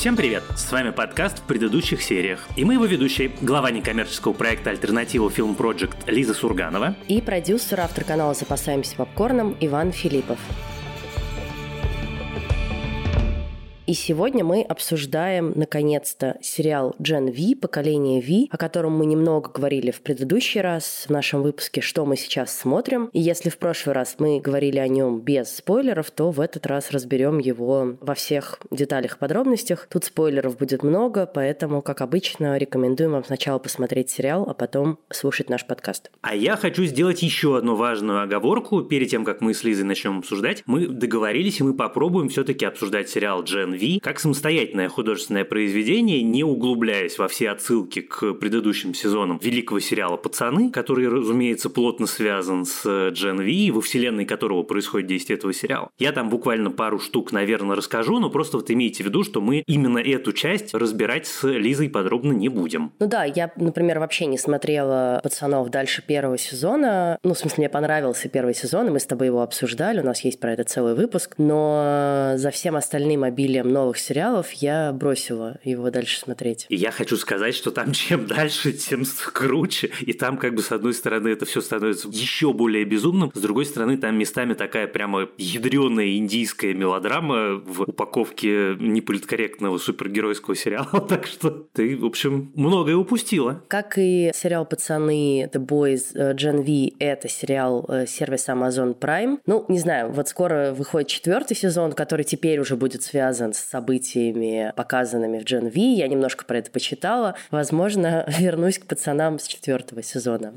Всем привет! С вами подкаст в предыдущих сериях. И мы его ведущие, глава некоммерческого проекта «Альтернатива Film Project» Лиза Сурганова. И продюсер, автор канала «Запасаемся попкорном» Иван Филиппов. И сегодня мы обсуждаем, наконец-то, сериал Gen V, поколение V, о котором мы немного говорили в предыдущий раз в нашем выпуске «Что мы сейчас смотрим». И если в прошлый раз мы говорили о нем без спойлеров, то в этот раз разберем его во всех деталях и подробностях. Тут спойлеров будет много, поэтому, как обычно, рекомендуем вам сначала посмотреть сериал, а потом слушать наш подкаст. А я хочу сделать еще одну важную оговорку. Перед тем, как мы с Лизой начнем обсуждать, мы договорились, и мы попробуем все-таки обсуждать сериал Gen V как самостоятельное художественное произведение, не углубляясь во все отсылки к предыдущим сезонам великого сериала «Пацаны», который, разумеется, плотно связан с Джен Ви, во вселенной которого происходит действие этого сериала. Я там буквально пару штук, наверное, расскажу, но просто вот имейте в виду, что мы именно эту часть разбирать с Лизой подробно не будем. Ну да, я, например, вообще не смотрела «Пацанов» дальше первого сезона. Ну, в смысле, мне понравился первый сезон, и мы с тобой его обсуждали, у нас есть про это целый выпуск, но за всем остальным обилием новых сериалов я бросила его дальше смотреть. И я хочу сказать, что там чем дальше, тем круче. И там как бы с одной стороны это все становится еще более безумным, с другой стороны там местами такая прямо ядреная индийская мелодрама в упаковке неполиткорректного супергеройского сериала. Так что ты, в общем, многое упустила. Как и сериал «Пацаны», «The Boys», «Gen V» — это сериал э, сервиса Amazon Prime. Ну, не знаю, вот скоро выходит четвертый сезон, который теперь уже будет связан с событиями, показанными в Gen V. Я немножко про это почитала. Возможно, вернусь к пацанам с четвертого сезона.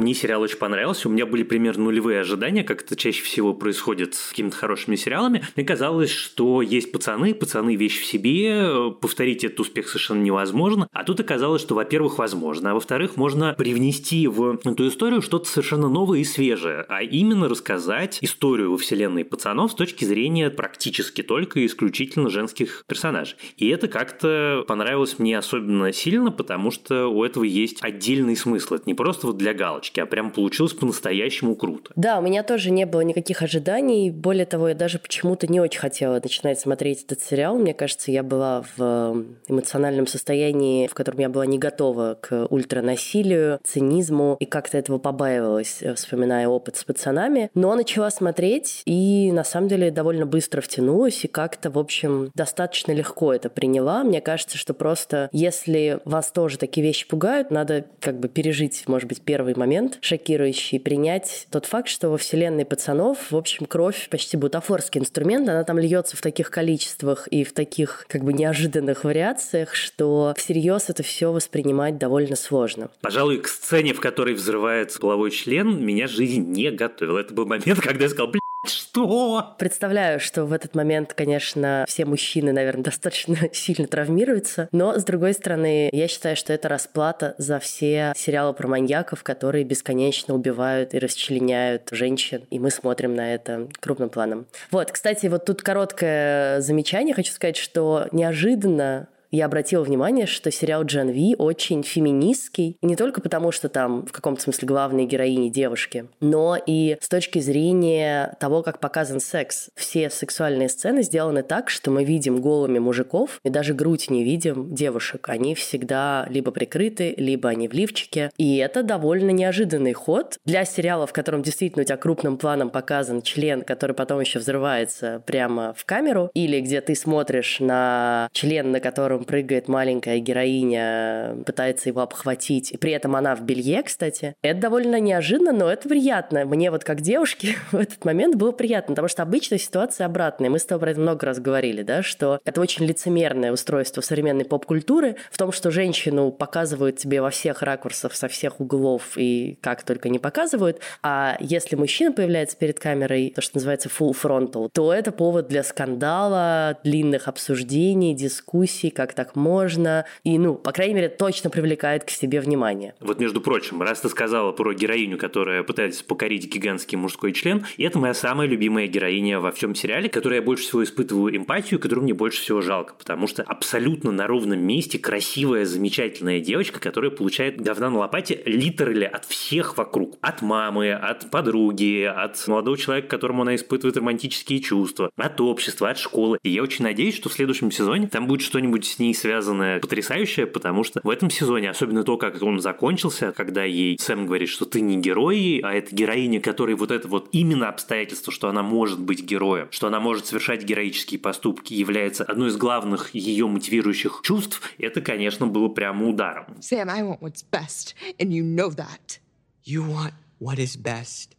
Мне сериал очень понравился. У меня были примерно нулевые ожидания, как это чаще всего происходит с какими-то хорошими сериалами. Мне казалось, что есть пацаны, пацаны вещь в себе, повторить этот успех совершенно невозможно. А тут оказалось, что, во-первых, возможно, а во-вторых, можно привнести в эту историю что-то совершенно новое и свежее, а именно рассказать историю во вселенной пацанов с точки зрения практически только и исключительно женских персонажей. И это как-то понравилось мне особенно сильно, потому что у этого есть отдельный смысл. Это не просто вот для галочки галочки, а прям получилось по-настоящему круто. Да, у меня тоже не было никаких ожиданий. Более того, я даже почему-то не очень хотела начинать смотреть этот сериал. Мне кажется, я была в э, эмоциональном состоянии, в котором я была не готова к ультранасилию, цинизму, и как-то этого побаивалась, э, вспоминая опыт с пацанами. Но начала смотреть, и на самом деле довольно быстро втянулась, и как-то, в общем, достаточно легко это приняла. Мне кажется, что просто если вас тоже такие вещи пугают, надо как бы пережить, может быть, первый момент, момент шокирующий, принять тот факт, что во вселенной пацанов, в общем, кровь почти бутафорский инструмент, она там льется в таких количествах и в таких как бы неожиданных вариациях, что всерьез это все воспринимать довольно сложно. Пожалуй, к сцене, в которой взрывается половой член, меня жизнь не готовила. Это был момент, когда я сказал, что? Представляю, что в этот момент, конечно, все мужчины, наверное, достаточно сильно травмируются. Но, с другой стороны, я считаю, что это расплата за все сериалы про маньяков, которые бесконечно убивают и расчленяют женщин. И мы смотрим на это крупным планом. Вот, кстати, вот тут короткое замечание. Хочу сказать, что неожиданно я обратила внимание, что сериал Джен Ви очень феминистский. И не только потому, что там в каком-то смысле главные героини девушки, но и с точки зрения того, как показан секс. Все сексуальные сцены сделаны так, что мы видим голыми мужиков и даже грудь не видим девушек. Они всегда либо прикрыты, либо они в лифчике. И это довольно неожиданный ход для сериала, в котором действительно у тебя крупным планом показан член, который потом еще взрывается прямо в камеру, или где ты смотришь на член, на котором котором прыгает маленькая героиня, пытается его обхватить, и при этом она в белье, кстати. Это довольно неожиданно, но это приятно. Мне вот как девушке в этот момент было приятно, потому что обычно ситуация обратная. Мы с тобой про это много раз говорили, да, что это очень лицемерное устройство современной поп-культуры в том, что женщину показывают тебе во всех ракурсах, со всех углов и как только не показывают, а если мужчина появляется перед камерой, то, что называется full frontal, то это повод для скандала, длинных обсуждений, дискуссий, как как так можно, и, ну, по крайней мере, точно привлекает к себе внимание. Вот, между прочим, раз ты сказала про героиню, которая пытается покорить гигантский мужской член, и это моя самая любимая героиня во всем сериале, которой я больше всего испытываю эмпатию, которую мне больше всего жалко, потому что абсолютно на ровном месте красивая, замечательная девочка, которая получает говна на лопате литерали от всех вокруг. От мамы, от подруги, от молодого человека, которому она испытывает романтические чувства, от общества, от школы. И я очень надеюсь, что в следующем сезоне там будет что-нибудь ней связанное потрясающее, потому что в этом сезоне, особенно то, как он закончился, когда ей Сэм говорит, что ты не герой, а это героиня, которой вот это вот именно обстоятельство, что она может быть героем, что она может совершать героические поступки, является одной из главных ее мотивирующих чувств, это, конечно, было прямо ударом. Sam, I want what's best, and you know that. You want what is best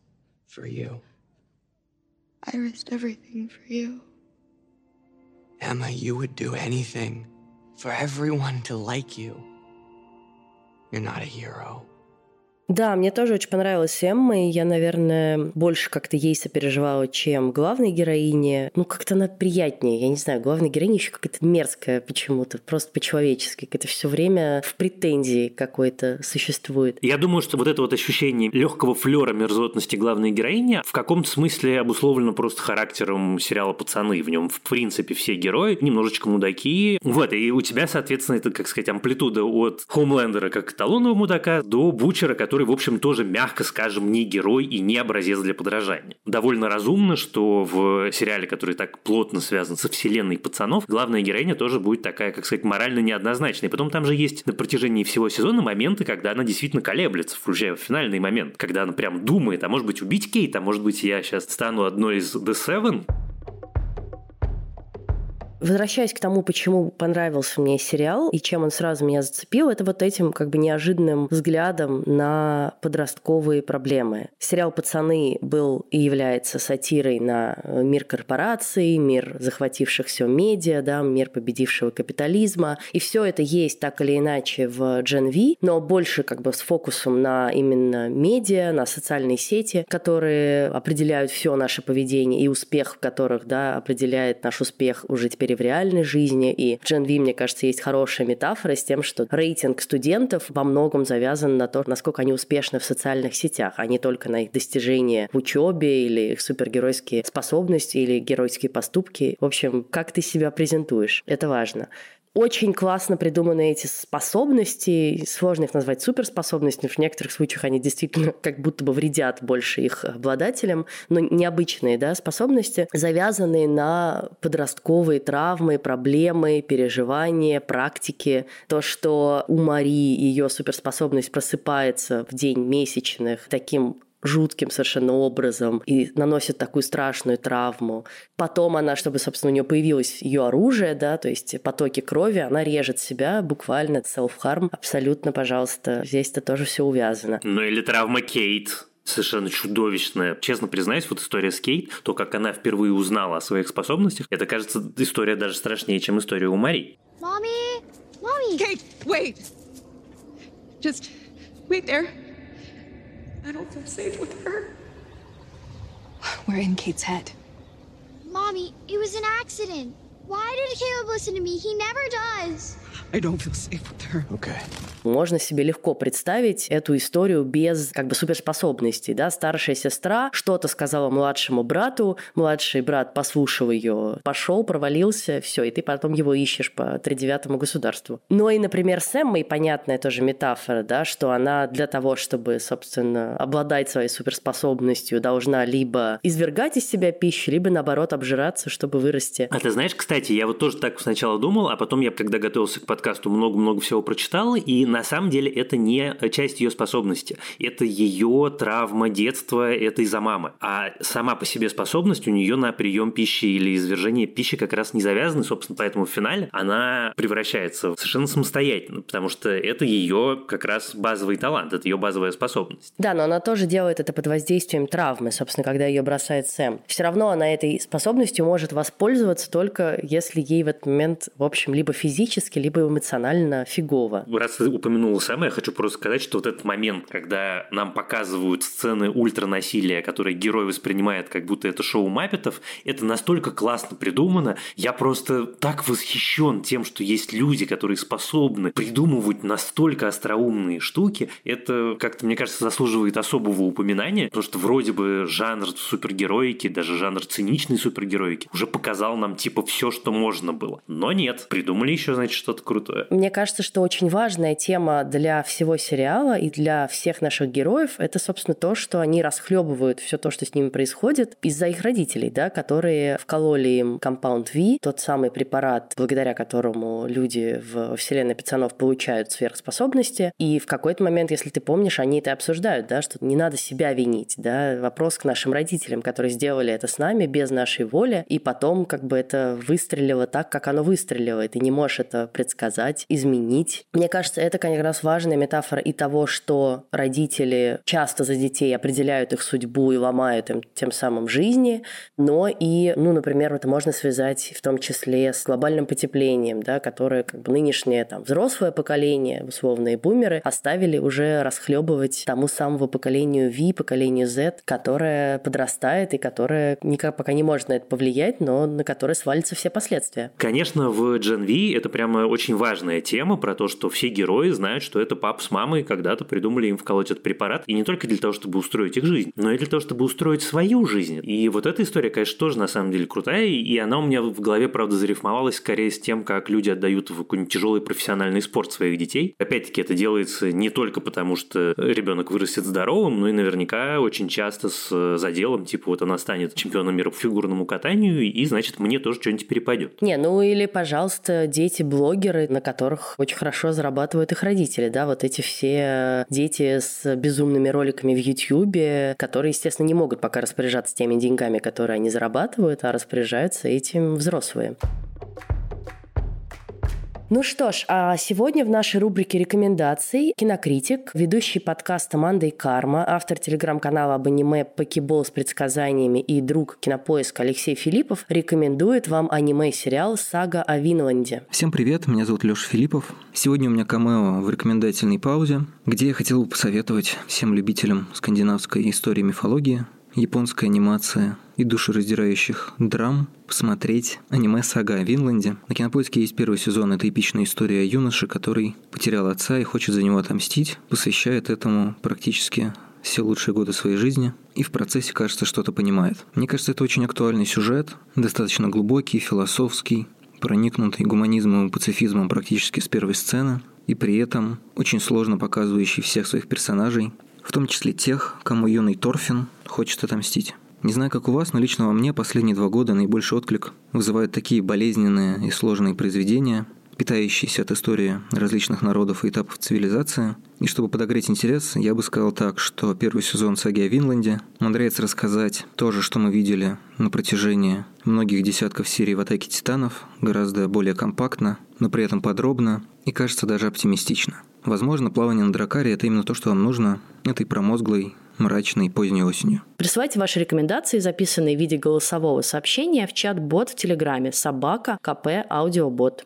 for you. I risked everything for you. Emma, you would do anything for everyone to like you. You're not a hero. Да, мне тоже очень понравилась Эмма, и я, наверное, больше как-то ей сопереживала, чем главной героине. Ну, как-то она приятнее, я не знаю, главная героиня еще какая-то мерзкая почему-то, просто по-человечески, это все время в претензии какой-то существует. Я думаю, что вот это вот ощущение легкого флера мерзотности главной героини в каком-то смысле обусловлено просто характером сериала «Пацаны». В нем, в принципе, все герои немножечко мудаки. Вот, и у тебя, соответственно, это, как сказать, амплитуда от Хомлендера как эталонного мудака до Бучера, который который, в общем, тоже, мягко скажем, не герой и не образец для подражания. Довольно разумно, что в сериале, который так плотно связан со вселенной пацанов, главная героиня тоже будет такая, как сказать, морально неоднозначная. Потом там же есть на протяжении всего сезона моменты, когда она действительно колеблется, включая финальный момент, когда она прям думает, а может быть убить Кейт, а может быть я сейчас стану одной из The Seven. Возвращаясь к тому, почему понравился мне сериал и чем он сразу меня зацепил, это вот этим как бы неожиданным взглядом на подростковые проблемы. Сериал «Пацаны» был и является сатирой на мир корпораций, мир захвативших все медиа, да, мир победившего капитализма. И все это есть так или иначе в Gen V, но больше как бы с фокусом на именно медиа, на социальные сети, которые определяют все наше поведение и успех в которых да, определяет наш успех уже теперь в реальной жизни. И в Gen V, мне кажется, есть хорошая метафора с тем, что рейтинг студентов во многом завязан на то, насколько они успешны в социальных сетях, а не только на их достижения в учебе или их супергеройские способности или геройские поступки. В общем, как ты себя презентуешь, это важно. Очень классно придуманы эти способности, сложно их назвать суперспособностями, в некоторых случаях они действительно как будто бы вредят больше их обладателям, но необычные да, способности, завязанные на подростковые травмы, проблемы, переживания, практики. То, что у Марии ее суперспособность просыпается в день месячных таким жутким совершенно образом и наносит такую страшную травму. Потом она, чтобы, собственно, у нее появилось ее оружие, да, то есть потоки крови, она режет себя буквально self-harm. Абсолютно, пожалуйста, здесь это тоже все увязано. Ну или травма Кейт совершенно чудовищная. Честно признаюсь, вот история с Кейт, то, как она впервые узнала о своих способностях, это, кажется, история даже страшнее, чем история у Мари. Mommy! Mommy! Kate, wait! Just wait there. I don't feel safe with her. We're in Kate's head. Mommy, it was an accident. Why did Caleb listen to me? He never does. I don't feel safe with her. Okay. Можно себе легко представить эту историю без как бы суперспособностей. Да? Старшая сестра что-то сказала младшему брату, младший брат послушал ее, пошел, провалился, все, и ты потом его ищешь по тридевятому государству. Но и, например, с Эммой понятная тоже метафора, да, что она для того, чтобы, собственно, обладать своей суперспособностью, должна либо извергать из себя пищу, либо, наоборот, обжираться, чтобы вырасти. А ты знаешь, кстати, я вот тоже так сначала думал, а потом я, когда готовился к подкасту, много-много всего прочитал, и на самом деле это не часть ее способности. Это ее травма детства, это из-за мамы. А сама по себе способность у нее на прием пищи или извержение пищи как раз не завязаны. Собственно, поэтому в финале она превращается в совершенно самостоятельно, потому что это ее как раз базовый талант, это ее базовая способность. Да, но она тоже делает это под воздействием травмы, собственно, когда ее бросает Сэм. Все равно она этой способностью может воспользоваться только если ей в этот момент, в общем, либо физически, либо эмоционально фигово. Раз ты упомянула самое, я хочу просто сказать, что вот этот момент, когда нам показывают сцены ультранасилия, которые герой воспринимает как будто это шоу Маппетов, это настолько классно придумано. Я просто так восхищен тем, что есть люди, которые способны придумывать настолько остроумные штуки. Это как-то, мне кажется, заслуживает особого упоминания, потому что вроде бы жанр супергероики, даже жанр циничной супергероики уже показал нам типа все, что можно было. Но нет, придумали еще, значит, что-то крутое. Мне кажется, что очень важная тема для всего сериала и для всех наших героев это, собственно, то, что они расхлебывают все то, что с ними происходит из-за их родителей, да, которые вкололи им компаунд V, тот самый препарат, благодаря которому люди в вселенной пацанов получают сверхспособности. И в какой-то момент, если ты помнишь, они это обсуждают, да, что не надо себя винить, да, вопрос к нашим родителям, которые сделали это с нами без нашей воли, и потом как бы это выстрелило так, как оно выстрелило, и ты не можешь это предсказать, изменить. Мне кажется, это как раз важная метафора и того, что родители часто за детей определяют их судьбу и ломают им тем самым жизни, но и, ну, например, это можно связать в том числе с глобальным потеплением, да, которое как бы нынешнее там взрослое поколение, условные бумеры, оставили уже расхлебывать тому самому поколению V, поколению Z, которое подрастает и которое никак пока не может на это повлиять, но на которое свалятся все последствия. Конечно, в Gen V это прямо очень важная тема про то, что все герои знают, что это пап с мамой когда-то придумали им вколоть этот препарат, и не только для того, чтобы устроить их жизнь, но и для того, чтобы устроить свою жизнь. И вот эта история, конечно, тоже на самом деле крутая, и она у меня в голове, правда, зарифмовалась скорее с тем, как люди отдают в какой-нибудь тяжелый профессиональный спорт своих детей. Опять-таки, это делается не только потому, что ребенок вырастет здоровым, но и наверняка очень часто с заделом, типа вот она станет чемпионом мира по фигурному катанию, и значит мне тоже что-нибудь перепадет. Не, ну или, пожалуйста, дети-блогеры, на которых очень хорошо зарабатывают их родители, да, вот эти все дети с безумными роликами в YouTube, которые, естественно, не могут пока распоряжаться теми деньгами, которые они зарабатывают, а распоряжаются этим взрослые. Ну что ж, а сегодня в нашей рубрике рекомендаций кинокритик, ведущий подкаста «Манда и карма», автор телеграм-канала об аниме «Покебол» с предсказаниями и друг кинопоиска Алексей Филиппов рекомендует вам аниме-сериал «Сага о Винланде». Всем привет, меня зовут Леша Филиппов. Сегодня у меня камео в рекомендательной паузе, где я хотел бы посоветовать всем любителям скандинавской истории и мифологии японская анимация и душераздирающих драм посмотреть аниме «Сага о Винланде». На Кинопоиске есть первый сезон. Это эпичная история юноши, который потерял отца и хочет за него отомстить. Посвящает этому практически все лучшие годы своей жизни и в процессе, кажется, что-то понимает. Мне кажется, это очень актуальный сюжет, достаточно глубокий, философский, проникнутый гуманизмом и пацифизмом практически с первой сцены, и при этом очень сложно показывающий всех своих персонажей, в том числе тех, кому юный Торфин хочет отомстить. Не знаю, как у вас, но лично во мне последние два года наибольший отклик вызывают такие болезненные и сложные произведения, питающиеся от истории различных народов и этапов цивилизации. И чтобы подогреть интерес, я бы сказал так, что первый сезон саги о Винланде умудряется рассказать то же, что мы видели на протяжении многих десятков серий в «Атаке титанов», гораздо более компактно, но при этом подробно и, кажется, даже оптимистично. Возможно, плавание на дракаре – это именно то, что вам нужно этой промозглой, мрачной поздней осенью. Присылайте ваши рекомендации, записанные в виде голосового сообщения в чат-бот в Телеграме собака КП Аудиобот.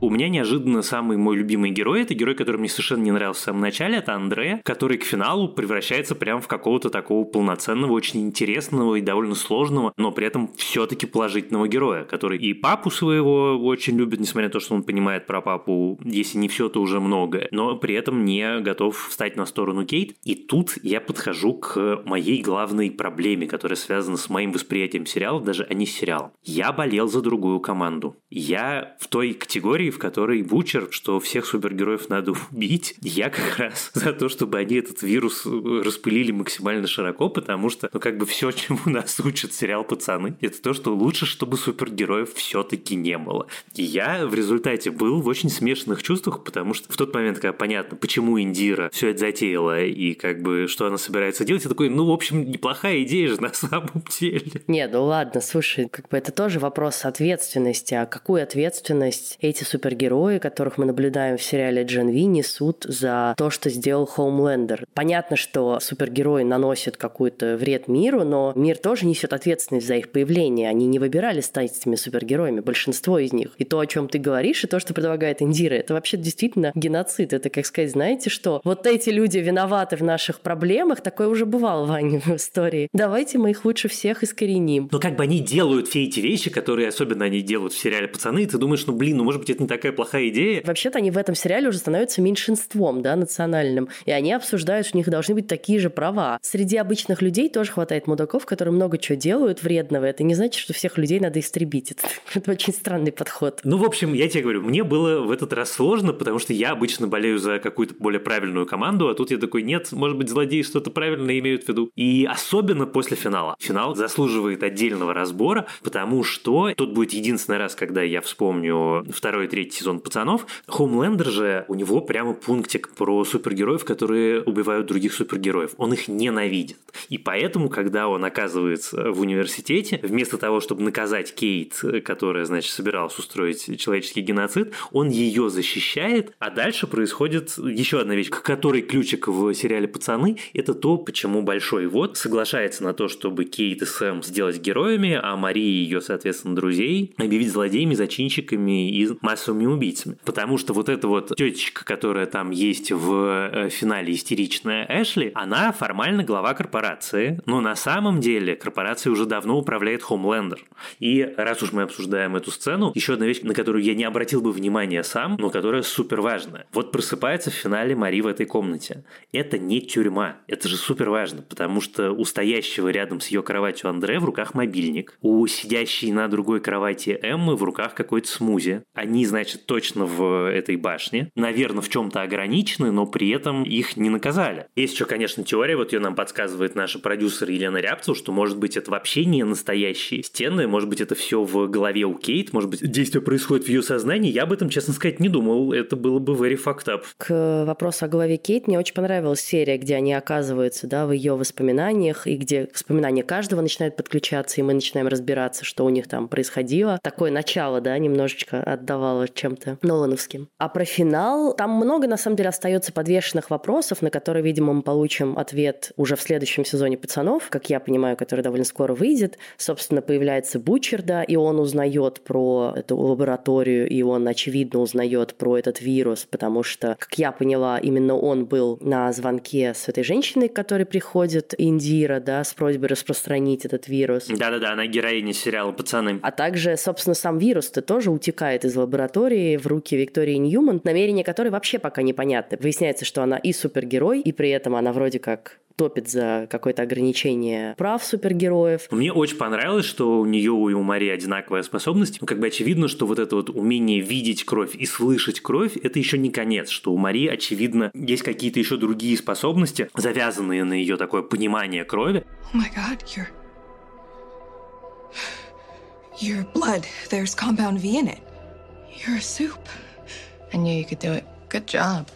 У меня неожиданно самый мой любимый герой, это герой, который мне совершенно не нравился в самом начале, это Андре, который к финалу превращается прямо в какого-то такого полноценного, очень интересного и довольно сложного, но при этом все-таки положительного героя, который и папу своего очень любит, несмотря на то, что он понимает про папу, если не все, то уже многое, но при этом не готов встать на сторону Кейт. И тут я подхожу к моей главной проблеме, которая связана с моим восприятием сериалов, даже а не сериал. Я болел за другую команду. Я в той категории, в которой Бучер, что всех супергероев надо убить. Я как раз за то, чтобы они этот вирус распылили максимально широко, потому что, ну, как бы все, чему нас учат сериал «Пацаны», это то, что лучше, чтобы супергероев все-таки не было. И я в результате был в очень смешанных чувствах, потому что в тот момент, когда понятно, почему Индира все это затеяла и как бы что она собирается делать, я такой, ну, в общем, неплохая идея же на самом деле. Не, ну ладно, слушай, как бы это тоже вопрос ответственности. А какую ответственность эти супергерои супергерои, которых мы наблюдаем в сериале Джен Ви, несут за то, что сделал Хоумлендер. Понятно, что супергерои наносят какой-то вред миру, но мир тоже несет ответственность за их появление. Они не выбирали стать этими супергероями, большинство из них. И то, о чем ты говоришь, и то, что предлагает Индира, это вообще действительно геноцид. Это, как сказать, знаете что? Вот эти люди виноваты в наших проблемах, такое уже бывало в в истории. Давайте мы их лучше всех искореним. Но как бы они делают все эти вещи, которые особенно они делают в сериале «Пацаны», и ты думаешь, ну блин, ну может быть это такая плохая идея. Вообще-то они в этом сериале уже становятся меньшинством, да, национальным. И они обсуждают, что у них должны быть такие же права. Среди обычных людей тоже хватает мудаков, которые много чего делают вредного. Это не значит, что всех людей надо истребить. Это, это очень странный подход. Ну, в общем, я тебе говорю, мне было в этот раз сложно, потому что я обычно болею за какую-то более правильную команду, а тут я такой, нет, может быть, злодеи что-то правильно имеют в виду. И особенно после финала. Финал заслуживает отдельного разбора, потому что тут будет единственный раз, когда я вспомню второй и третий сезон «Пацанов». Хоумлендер же, у него прямо пунктик про супергероев, которые убивают других супергероев. Он их ненавидит. И поэтому, когда он оказывается в университете, вместо того, чтобы наказать Кейт, которая, значит, собиралась устроить человеческий геноцид, он ее защищает, а дальше происходит еще одна вещь, к которой ключик в сериале «Пацаны» — это то, почему Большой Вот соглашается на то, чтобы Кейт и Сэм сделать героями, а Мари и ее, соответственно, друзей объявить злодеями, зачинщиками и массовыми убийцами. Потому что вот эта вот тетечка, которая там есть в э, финале истеричная Эшли, она формально глава корпорации, но на самом деле корпорация уже давно управляет Хомлендер. И раз уж мы обсуждаем эту сцену, еще одна вещь, на которую я не обратил бы внимания сам, но которая супер важная. Вот просыпается в финале Мари в этой комнате. Это не тюрьма. Это же супер важно, потому что у стоящего рядом с ее кроватью Андре в руках мобильник, у сидящей на другой кровати Эммы в руках какой-то смузи. Они, значит, точно в этой башне. Наверное, в чем-то ограничены, но при этом их не наказали. Есть еще, конечно, теория, вот ее нам подсказывает наша продюсер Елена Рябцева, что, может быть, это вообще не настоящие стены, может быть, это все в голове у Кейт, может быть, действие происходит в ее сознании. Я об этом, честно сказать, не думал. Это было бы very fucked up. К вопросу о голове Кейт мне очень понравилась серия, где они оказываются да, в ее воспоминаниях, и где воспоминания каждого начинают подключаться, и мы начинаем разбираться, что у них там происходило. Такое начало, да, немножечко отдавало чем-то Нолановским. А про финал, там много, на самом деле, остается подвешенных вопросов, на которые, видимо, мы получим ответ уже в следующем сезоне «Пацанов», как я понимаю, который довольно скоро выйдет. Собственно, появляется Бучер, да, и он узнает про эту лабораторию, и он, очевидно, узнает про этот вирус, потому что, как я поняла, именно он был на звонке с этой женщиной, которая приходит, Индира, да, с просьбой распространить этот вирус. Да-да-да, она героиня сериала «Пацаны». А также, собственно, сам вирус-то тоже утекает из лаборатории в руки Виктории Ньюман, намерения которой вообще пока непонятны. Выясняется, что она и супергерой, и при этом она вроде как топит за какое-то ограничение прав супергероев. Мне очень понравилось, что у нее и у Марии одинаковая способность. Ну, как бы очевидно, что вот это вот умение видеть кровь и слышать кровь, это еще не конец, что у Марии, очевидно, есть какие-то еще другие способности, завязанные на ее такое понимание крови. Oh my god, you're... Your blood, there's compound V in it. You're a soup. I knew you could do it. Good job.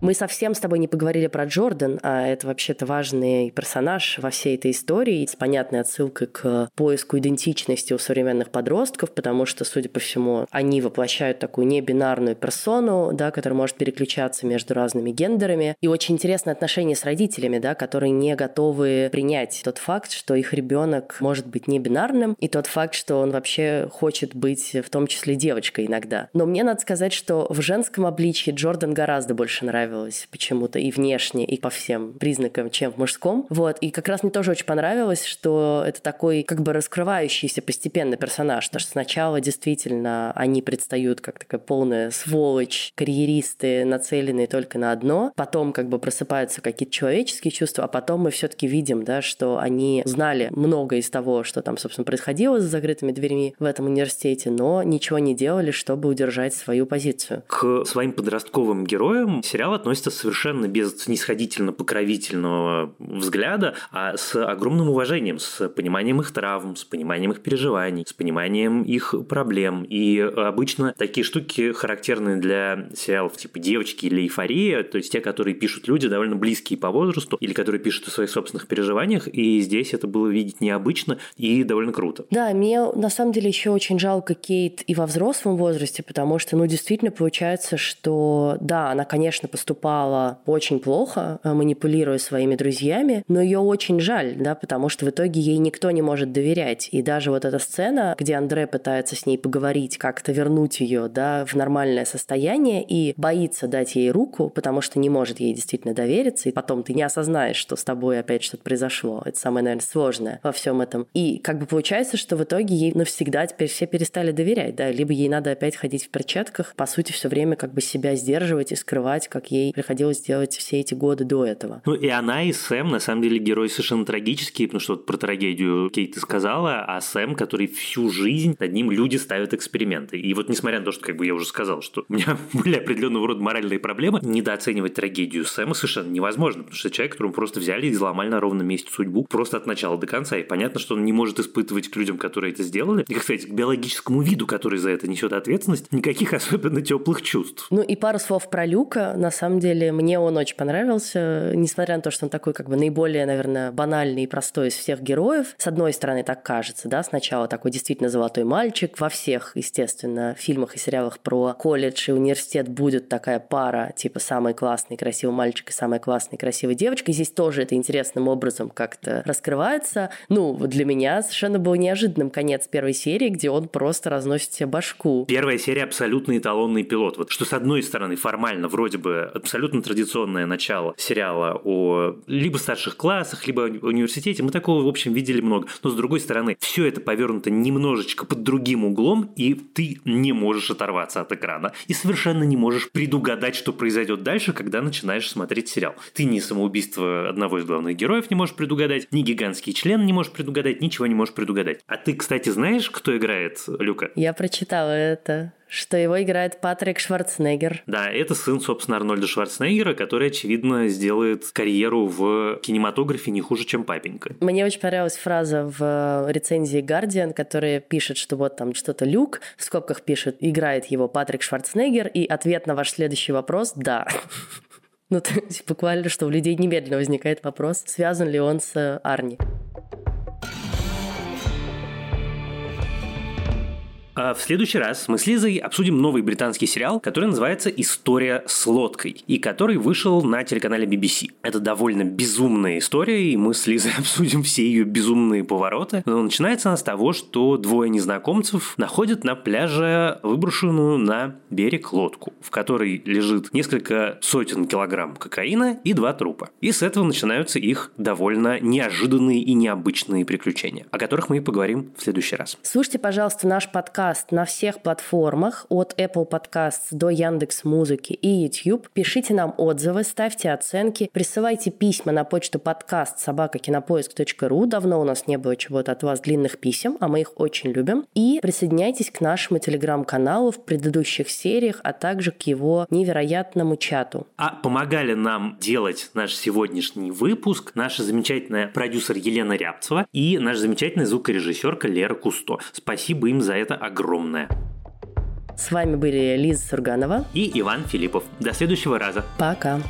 Мы совсем с тобой не поговорили про Джордан, а это вообще-то важный персонаж во всей этой истории с понятной отсылкой к поиску идентичности у современных подростков, потому что, судя по всему, они воплощают такую небинарную персону, да, которая может переключаться между разными гендерами. И очень интересное отношение с родителями, да, которые не готовы принять тот факт, что их ребенок может быть не бинарным, и тот факт, что он вообще хочет быть в том числе девочкой иногда. Но мне надо сказать, что в женском обличье Джордан гораздо больше нравится нравилось почему-то и внешне, и по всем признакам, чем в мужском. Вот. И как раз мне тоже очень понравилось, что это такой как бы раскрывающийся постепенно персонаж, потому что сначала действительно они предстают как такая полная сволочь, карьеристы, нацеленные только на одно, потом как бы просыпаются какие-то человеческие чувства, а потом мы все-таки видим, да, что они знали много из того, что там, собственно, происходило за закрытыми дверьми в этом университете, но ничего не делали, чтобы удержать свою позицию. К своим подростковым героям сериала относятся совершенно без снисходительно-покровительного взгляда, а с огромным уважением, с пониманием их травм, с пониманием их переживаний, с пониманием их проблем. И обычно такие штуки характерны для сериалов типа «Девочки» или «Эйфория», то есть те, которые пишут люди довольно близкие по возрасту или которые пишут о своих собственных переживаниях, и здесь это было видеть необычно и довольно круто. Да, мне на самом деле еще очень жалко Кейт и во взрослом возрасте, потому что, ну, действительно получается, что, да, она, конечно, поступала очень плохо, э, манипулируя своими друзьями, но ее очень жаль, да, потому что в итоге ей никто не может доверять. И даже вот эта сцена, где Андре пытается с ней поговорить, как-то вернуть ее, да, в нормальное состояние и боится дать ей руку, потому что не может ей действительно довериться, и потом ты не осознаешь, что с тобой опять что-то произошло. Это самое, наверное, сложное во всем этом. И как бы получается, что в итоге ей навсегда теперь все перестали доверять, да, либо ей надо опять ходить в перчатках, по сути, все время как бы себя сдерживать и скрывать, как ей приходилось делать все эти годы до этого. Ну и она, и Сэм, на самом деле, герои совершенно трагические, потому что вот про трагедию Кейт ты сказала, а Сэм, который всю жизнь над ним люди ставят эксперименты. И вот несмотря на то, что, как бы я уже сказал, что у меня были определенного рода моральные проблемы, недооценивать трагедию Сэма совершенно невозможно, потому что человек, которому просто взяли и взломали на ровном месте судьбу просто от начала до конца. И понятно, что он не может испытывать к людям, которые это сделали, и, кстати, к биологическому виду, который за это несет ответственность, никаких особенно теплых чувств. Ну и пару слов про Люка. На самом деле, мне он очень понравился, несмотря на то, что он такой как бы наиболее, наверное, банальный и простой из всех героев. С одной стороны, так кажется, да, сначала такой действительно золотой мальчик. Во всех, естественно, фильмах и сериалах про колледж и университет будет такая пара, типа самый классный красивый мальчик и самая классная красивая девочка. И здесь тоже это интересным образом как-то раскрывается. Ну, для меня совершенно был неожиданным конец первой серии, где он просто разносит себе башку. Первая серия абсолютно эталонный пилот. Вот что с одной стороны формально вроде бы абсолютно традиционное начало сериала о либо старших классах, либо университете. Мы такого, в общем, видели много. Но с другой стороны, все это повернуто немножечко под другим углом, и ты не можешь оторваться от экрана. И совершенно не можешь предугадать, что произойдет дальше, когда начинаешь смотреть сериал. Ты ни самоубийство одного из главных героев не можешь предугадать, ни гигантский член не можешь предугадать, ничего не можешь предугадать. А ты, кстати, знаешь, кто играет Люка? Я прочитала это что его играет Патрик Шварценеггер. Да, это сын, собственно, Арнольда Шварценеггера, который, очевидно, сделает карьеру в кинематографе не хуже, чем папенька. Мне очень понравилась фраза в рецензии Guardian, которая пишет, что вот там что-то Люк, в скобках пишет, играет его Патрик Шварценеггер, и ответ на ваш следующий вопрос – да. Ну, то есть буквально, что у людей немедленно возникает вопрос, связан ли он с Арни. В следующий раз мы с Лизой обсудим новый британский сериал, который называется «История с лодкой», и который вышел на телеканале BBC. Это довольно безумная история, и мы с Лизой обсудим все ее безумные повороты. Но начинается она с того, что двое незнакомцев находят на пляже выброшенную на берег лодку, в которой лежит несколько сотен килограмм кокаина и два трупа. И с этого начинаются их довольно неожиданные и необычные приключения, о которых мы и поговорим в следующий раз. Слушайте, пожалуйста, наш подкаст подкаст на всех платформах, от Apple Podcasts до Яндекс Музыки и YouTube. Пишите нам отзывы, ставьте оценки, присылайте письма на почту подкаст собакакинопоиск.ру. Давно у нас не было чего-то от вас длинных писем, а мы их очень любим. И присоединяйтесь к нашему телеграм-каналу в предыдущих сериях, а также к его невероятному чату. А помогали нам делать наш сегодняшний выпуск наша замечательная продюсер Елена Рябцева и наш замечательный звукорежиссерка Лера Кусто. Спасибо им за это огромное огромное. С вами были Лиза Сурганова и Иван Филиппов. До следующего раза. Пока.